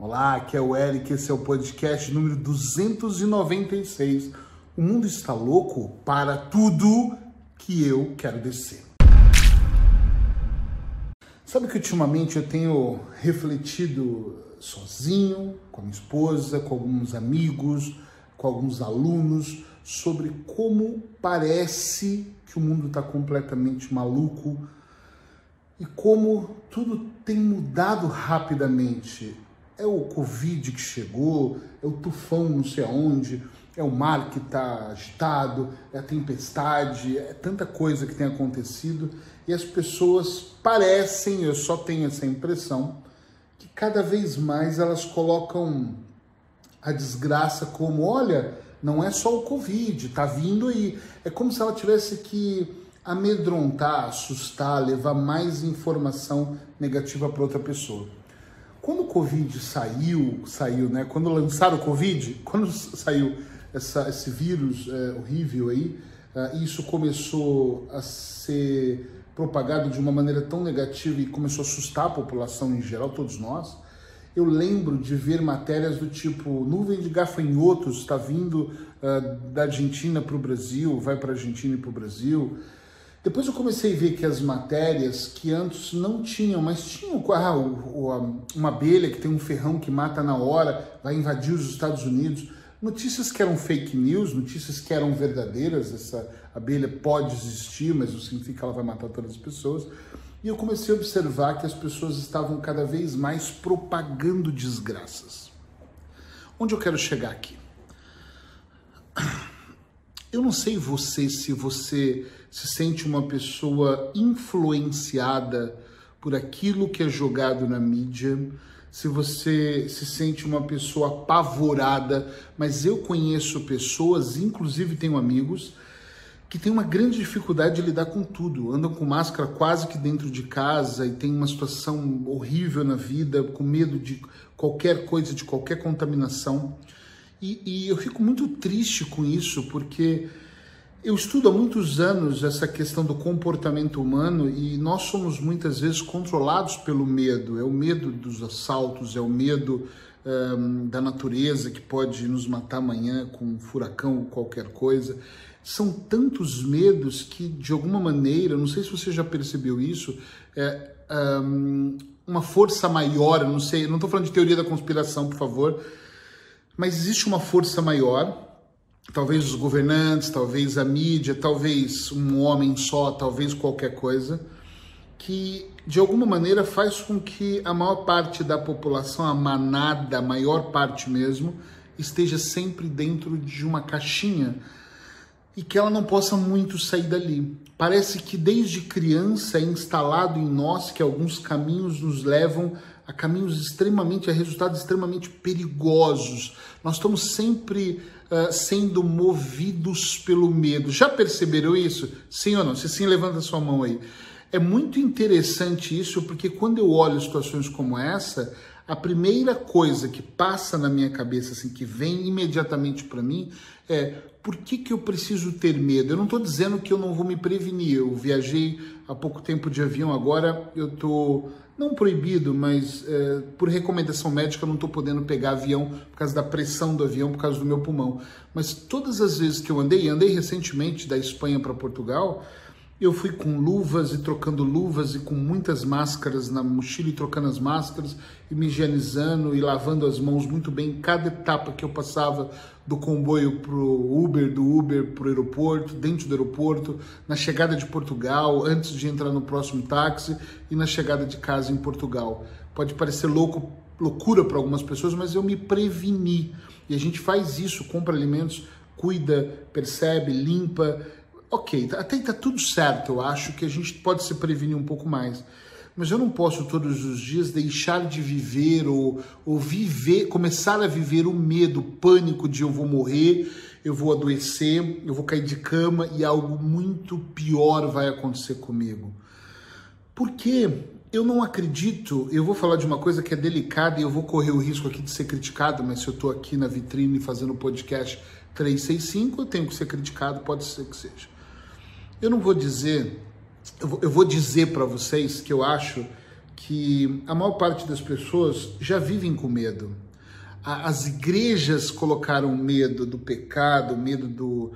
Olá, aqui é o Eric, esse é o podcast número 296. O mundo está louco para tudo que eu quero descer. Sabe que ultimamente eu tenho refletido sozinho, com a minha esposa, com alguns amigos, com alguns alunos, sobre como parece que o mundo está completamente maluco e como tudo tem mudado rapidamente. É o Covid que chegou, é o tufão não sei aonde, é o mar que está agitado, é a tempestade, é tanta coisa que tem acontecido e as pessoas parecem, eu só tenho essa impressão, que cada vez mais elas colocam a desgraça como, olha, não é só o Covid, tá vindo aí. É como se ela tivesse que amedrontar, assustar, levar mais informação negativa para outra pessoa. Quando o Covid saiu, saiu, né? Quando lançaram o Covid, quando saiu essa, esse vírus é, horrível aí, uh, isso começou a ser propagado de uma maneira tão negativa e começou a assustar a população em geral, todos nós. Eu lembro de ver matérias do tipo: nuvem de gafanhotos está vindo uh, da Argentina para o Brasil, vai para a Argentina e para o Brasil. Depois eu comecei a ver que as matérias que antes não tinham, mas tinham ah, uma abelha que tem um ferrão que mata na hora, vai invadir os Estados Unidos. Notícias que eram fake news, notícias que eram verdadeiras, essa abelha pode existir, mas não significa que ela vai matar todas as pessoas. E eu comecei a observar que as pessoas estavam cada vez mais propagando desgraças. Onde eu quero chegar aqui? Eu não sei você se você se sente uma pessoa influenciada por aquilo que é jogado na mídia, se você se sente uma pessoa apavorada, mas eu conheço pessoas, inclusive tenho amigos, que têm uma grande dificuldade de lidar com tudo, andam com máscara quase que dentro de casa e tem uma situação horrível na vida, com medo de qualquer coisa, de qualquer contaminação. E, e eu fico muito triste com isso, porque eu estudo há muitos anos essa questão do comportamento humano e nós somos muitas vezes controlados pelo medo. É o medo dos assaltos, é o medo um, da natureza que pode nos matar amanhã com um furacão ou qualquer coisa. São tantos medos que, de alguma maneira, não sei se você já percebeu isso, é um, uma força maior, não sei, não estou falando de teoria da conspiração, por favor, mas existe uma força maior, talvez os governantes, talvez a mídia, talvez um homem só, talvez qualquer coisa, que de alguma maneira faz com que a maior parte da população, a manada, a maior parte mesmo, esteja sempre dentro de uma caixinha e que ela não possa muito sair dali. Parece que desde criança é instalado em nós que alguns caminhos nos levam a caminhos extremamente, a resultados extremamente perigosos. Nós estamos sempre uh, sendo movidos pelo medo. Já perceberam isso? Sim ou não? Se sim, levanta sua mão aí. É muito interessante isso, porque quando eu olho situações como essa, a primeira coisa que passa na minha cabeça, assim, que vem imediatamente para mim, é por que, que eu preciso ter medo? Eu não estou dizendo que eu não vou me prevenir. Eu viajei há pouco tempo de avião, agora eu estou não proibido, mas é, por recomendação médica eu não estou podendo pegar avião por causa da pressão do avião, por causa do meu pulmão. Mas todas as vezes que eu andei, andei recentemente da Espanha para Portugal, eu fui com luvas e trocando luvas e com muitas máscaras na mochila e trocando as máscaras e me higienizando e lavando as mãos muito bem. Cada etapa que eu passava do comboio para o Uber, do Uber para o aeroporto, dentro do aeroporto, na chegada de Portugal, antes de entrar no próximo táxi e na chegada de casa em Portugal. Pode parecer louco, loucura para algumas pessoas, mas eu me preveni. E a gente faz isso, compra alimentos, cuida, percebe, limpa ok, até está tudo certo, eu acho que a gente pode se prevenir um pouco mais. Mas eu não posso todos os dias deixar de viver ou, ou viver, começar a viver o medo, o pânico de eu vou morrer, eu vou adoecer, eu vou cair de cama e algo muito pior vai acontecer comigo. Porque eu não acredito, eu vou falar de uma coisa que é delicada e eu vou correr o risco aqui de ser criticado, mas se eu estou aqui na vitrine fazendo podcast 365, eu tenho que ser criticado, pode ser que seja. Eu não vou dizer, eu vou, dizer para vocês que eu acho que a maior parte das pessoas já vivem com medo. As igrejas colocaram medo do pecado, medo do,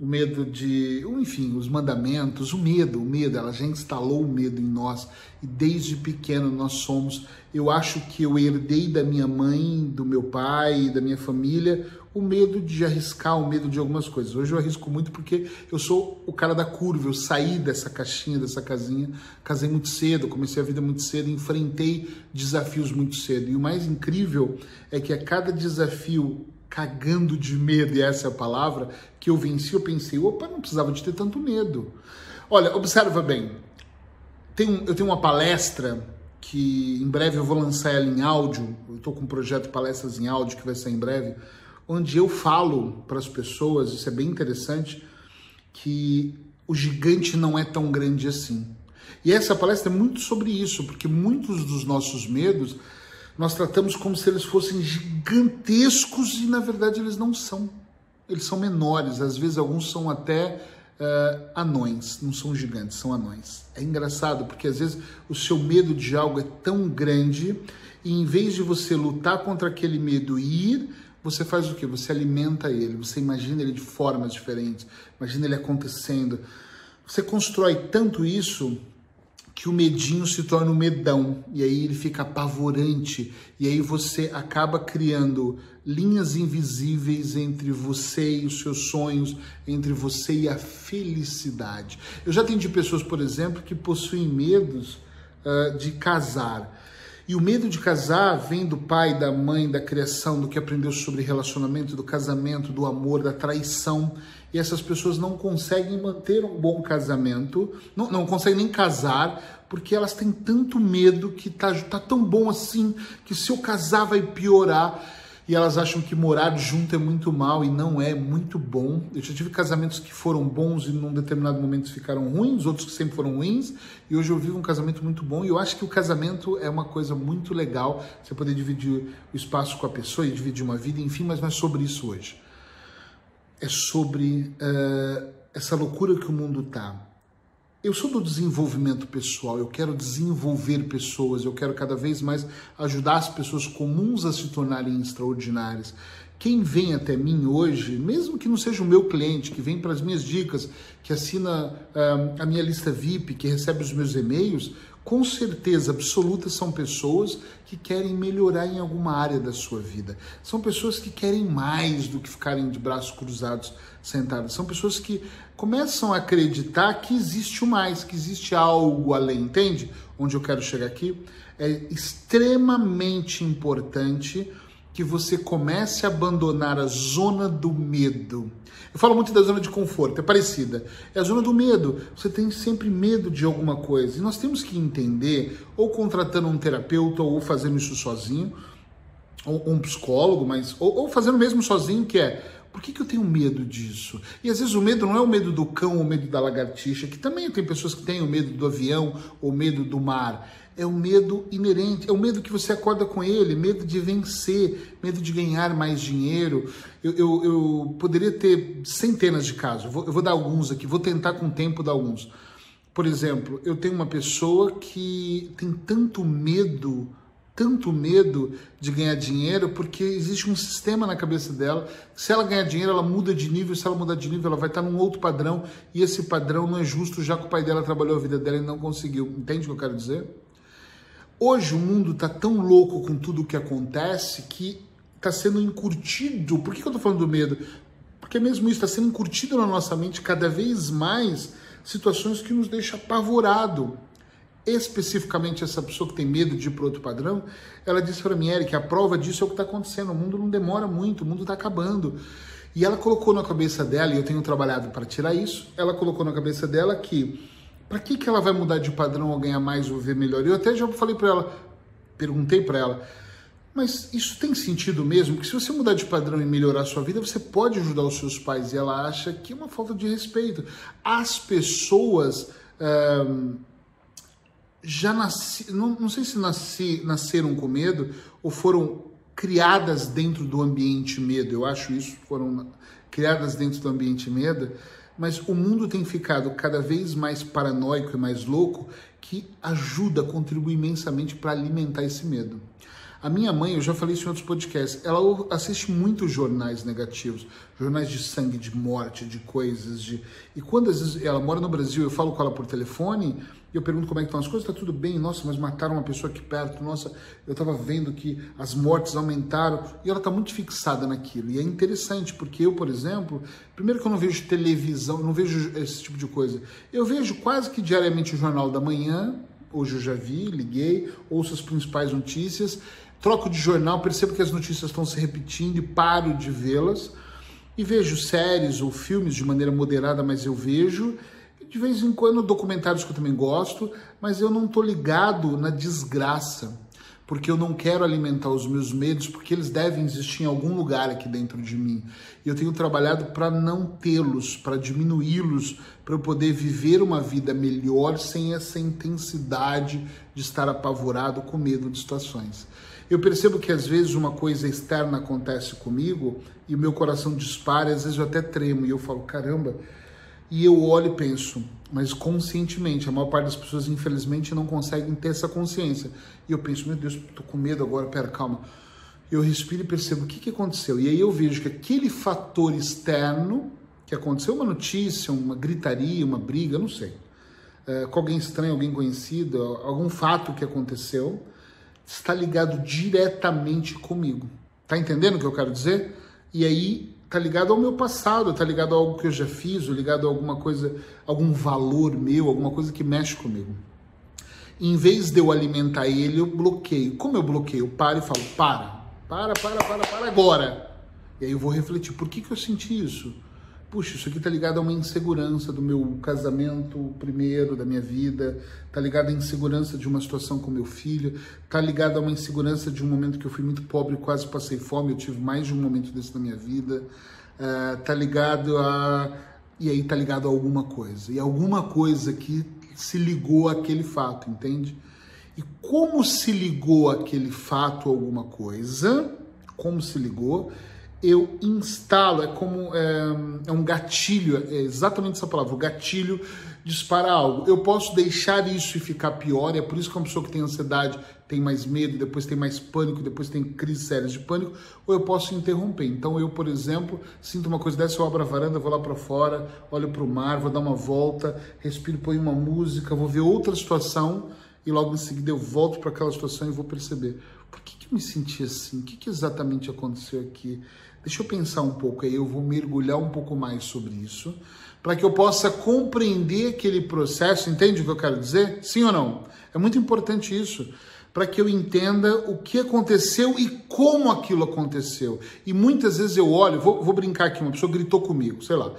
o medo de, enfim, os mandamentos, o medo, o medo, ela já instalou o medo em nós e desde pequeno nós somos. Eu acho que eu herdei da minha mãe, do meu pai, da minha família, o medo de arriscar, o medo de algumas coisas. Hoje eu arrisco muito porque eu sou o cara da curva, eu saí dessa caixinha, dessa casinha, casei muito cedo, comecei a vida muito cedo, enfrentei desafios muito cedo. E o mais incrível é que a cada desafio cagando de medo, e essa é a palavra, que eu venci, eu pensei, opa, não precisava de ter tanto medo. Olha, observa bem, tem, eu tenho uma palestra que em breve eu vou lançar ela em áudio, eu estou com um projeto de palestras em áudio que vai sair em breve, onde eu falo para as pessoas, isso é bem interessante, que o gigante não é tão grande assim. E essa palestra é muito sobre isso, porque muitos dos nossos medos nós tratamos como se eles fossem gigantescos e na verdade eles não são. Eles são menores, às vezes alguns são até uh, anões, não são gigantes, são anões. É engraçado porque às vezes o seu medo de algo é tão grande e em vez de você lutar contra aquele medo e ir, você faz o que? Você alimenta ele, você imagina ele de formas diferentes, imagina ele acontecendo. Você constrói tanto isso que o medinho se torna um medão e aí ele fica apavorante e aí você acaba criando linhas invisíveis entre você e os seus sonhos, entre você e a felicidade. Eu já atendi pessoas, por exemplo, que possuem medos uh, de casar. E o medo de casar vem do pai, da mãe, da criação, do que aprendeu sobre relacionamento, do casamento, do amor, da traição e essas pessoas não conseguem manter um bom casamento, não, não conseguem nem casar, porque elas têm tanto medo que tá, tá tão bom assim, que se eu casar vai piorar. E elas acham que morar junto é muito mal e não é muito bom. Eu já tive casamentos que foram bons e num determinado momento ficaram ruins, outros que sempre foram ruins, e hoje eu vivo um casamento muito bom. E eu acho que o casamento é uma coisa muito legal, você poder dividir o espaço com a pessoa e dividir uma vida, enfim, mas não é sobre isso hoje é sobre uh, essa loucura que o mundo está. Eu sou do desenvolvimento pessoal, eu quero desenvolver pessoas, eu quero cada vez mais ajudar as pessoas comuns a se tornarem extraordinárias. Quem vem até mim hoje, mesmo que não seja o meu cliente, que vem para as minhas dicas, que assina uh, a minha lista VIP, que recebe os meus e-mails, com certeza absoluta são pessoas que querem melhorar em alguma área da sua vida. São pessoas que querem mais do que ficarem de braços cruzados sentados. São pessoas que começam a acreditar que existe o mais, que existe algo além, entende? Onde eu quero chegar aqui é extremamente importante que você comece a abandonar a zona do medo. Eu falo muito da zona de conforto, é parecida. É a zona do medo. Você tem sempre medo de alguma coisa. E nós temos que entender, ou contratando um terapeuta, ou fazendo isso sozinho, ou um psicólogo, mas ou, ou fazendo mesmo sozinho, que é por que, que eu tenho medo disso? E às vezes o medo não é o medo do cão ou o medo da lagartixa, que também tem pessoas que têm o medo do avião ou medo do mar é o medo inerente, é o medo que você acorda com ele, medo de vencer, medo de ganhar mais dinheiro. Eu, eu, eu poderia ter centenas de casos, vou, eu vou, dar alguns aqui, vou tentar com o tempo dar alguns. Por exemplo, eu tenho uma pessoa que tem tanto medo, tanto medo de ganhar dinheiro, porque existe um sistema na cabeça dela. Se ela ganhar dinheiro, ela muda de nível. Se ela mudar de nível, ela vai estar num outro padrão. E esse padrão não é justo, já que o pai dela trabalhou a vida dela e não conseguiu. Entende o que eu quero dizer? Hoje o mundo está tão louco com tudo o que acontece que está sendo encurtido. Por que, eu estou falando do medo? Porque mesmo isso está sendo encurtido na nossa mente cada vez mais situações que nos deixam apavorado. Especificamente essa pessoa que tem medo de ir para outro padrão, ela disse para mim, Eric, a prova disso é o que está acontecendo. O mundo não demora muito, o mundo está acabando. E ela colocou na cabeça dela, e eu tenho trabalhado para tirar isso, ela colocou na cabeça dela que para que, que ela vai mudar de padrão ou ganhar mais ou ver melhor? Eu até já falei para ela, perguntei para ela, mas isso tem sentido mesmo? Que se você mudar de padrão e melhorar a sua vida, você pode ajudar os seus pais. E ela acha que é uma falta de respeito. As pessoas já nasci, não, não sei se nasci, nasceram com medo ou foram criadas dentro do ambiente medo. Eu acho isso, foram criadas dentro do ambiente medo mas o mundo tem ficado cada vez mais paranoico e mais louco que ajuda, contribui imensamente para alimentar esse medo. A minha mãe, eu já falei isso em outros podcasts, ela assiste muitos jornais negativos, jornais de sangue, de morte, de coisas, de e quando às vezes ela mora no Brasil, eu falo com ela por telefone, e eu pergunto como é que estão as coisas, está tudo bem, nossa, mas mataram uma pessoa aqui perto, nossa, eu estava vendo que as mortes aumentaram, e ela está muito fixada naquilo. E é interessante, porque eu, por exemplo, primeiro que eu não vejo televisão, não vejo esse tipo de coisa. Eu vejo quase que diariamente o Jornal da Manhã, hoje eu já vi, liguei, ouço as principais notícias, troco de jornal, percebo que as notícias estão se repetindo e paro de vê-las. E vejo séries ou filmes de maneira moderada, mas eu vejo. De vez em quando documentários que eu também gosto, mas eu não estou ligado na desgraça, porque eu não quero alimentar os meus medos, porque eles devem existir em algum lugar aqui dentro de mim. E eu tenho trabalhado para não tê-los, para diminuí-los, para eu poder viver uma vida melhor sem essa intensidade de estar apavorado com medo de situações. Eu percebo que às vezes uma coisa externa acontece comigo e o meu coração dispara, às vezes eu até tremo e eu falo, caramba. E eu olho e penso, mas conscientemente, a maior parte das pessoas infelizmente não conseguem ter essa consciência. E eu penso, meu Deus, tô com medo agora, pera, calma. Eu respiro e percebo o que, que aconteceu. E aí eu vejo que aquele fator externo que aconteceu, uma notícia, uma gritaria, uma briga, não sei, é, com alguém estranho, alguém conhecido, algum fato que aconteceu, está ligado diretamente comigo. Tá entendendo o que eu quero dizer? E aí tá ligado ao meu passado, tá ligado a algo que eu já fiz, ou ligado a alguma coisa, algum valor meu, alguma coisa que mexe comigo. Em vez de eu alimentar ele, eu bloqueio. Como eu bloqueio? Eu paro e falo: para, para, para, para, para agora. E aí eu vou refletir: por que, que eu senti isso? Puxa, isso aqui tá ligado a uma insegurança do meu casamento primeiro, da minha vida, tá ligado à insegurança de uma situação com meu filho, tá ligado a uma insegurança de um momento que eu fui muito pobre quase passei fome, eu tive mais de um momento desse na minha vida, uh, tá ligado a... e aí tá ligado a alguma coisa, e alguma coisa que se ligou àquele fato, entende? E como se ligou aquele fato a alguma coisa, como se ligou, eu instalo, é como é, é, um gatilho, é exatamente essa palavra, o gatilho dispara algo. Eu posso deixar isso e ficar pior, é por isso que uma pessoa que tem ansiedade tem mais medo, depois tem mais pânico, depois tem crises sérias de pânico, ou eu posso interromper. Então eu, por exemplo, sinto uma coisa dessa, eu abro a varanda, vou lá para fora, olho para o mar, vou dar uma volta, respiro, ponho uma música, vou ver outra situação e logo em seguida eu volto para aquela situação e vou perceber por que, que eu me senti assim, o que, que exatamente aconteceu aqui. Deixa eu pensar um pouco aí, eu vou mergulhar um pouco mais sobre isso, para que eu possa compreender aquele processo, entende o que eu quero dizer? Sim ou não? É muito importante isso, para que eu entenda o que aconteceu e como aquilo aconteceu. E muitas vezes eu olho, vou, vou brincar aqui, uma pessoa gritou comigo, sei lá.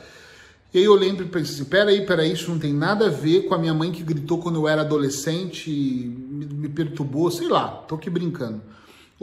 E aí eu lembro e pensei assim, peraí, peraí, isso não tem nada a ver com a minha mãe que gritou quando eu era adolescente e me, me perturbou, sei lá, tô aqui brincando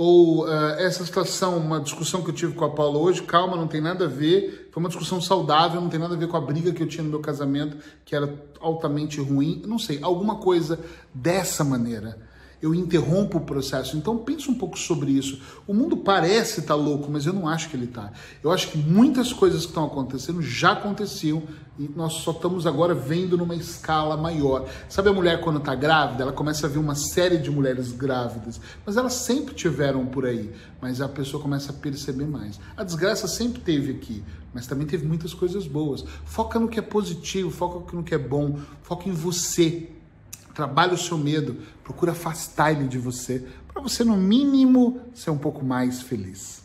ou uh, essa situação, uma discussão que eu tive com a Paula hoje, calma, não tem nada a ver, foi uma discussão saudável, não tem nada a ver com a briga que eu tinha no meu casamento, que era altamente ruim, não sei, alguma coisa dessa maneira eu interrompo o processo. Então pense um pouco sobre isso. O mundo parece estar tá louco, mas eu não acho que ele está. Eu acho que muitas coisas que estão acontecendo já aconteciam e nós só estamos agora vendo numa escala maior. Sabe a mulher quando está grávida, ela começa a ver uma série de mulheres grávidas, mas elas sempre tiveram por aí, mas a pessoa começa a perceber mais. A desgraça sempre teve aqui, mas também teve muitas coisas boas. Foca no que é positivo, foca no que é bom, foca em você. Trabalhe o seu medo, procura afastar ele de você, para você, no mínimo, ser um pouco mais feliz.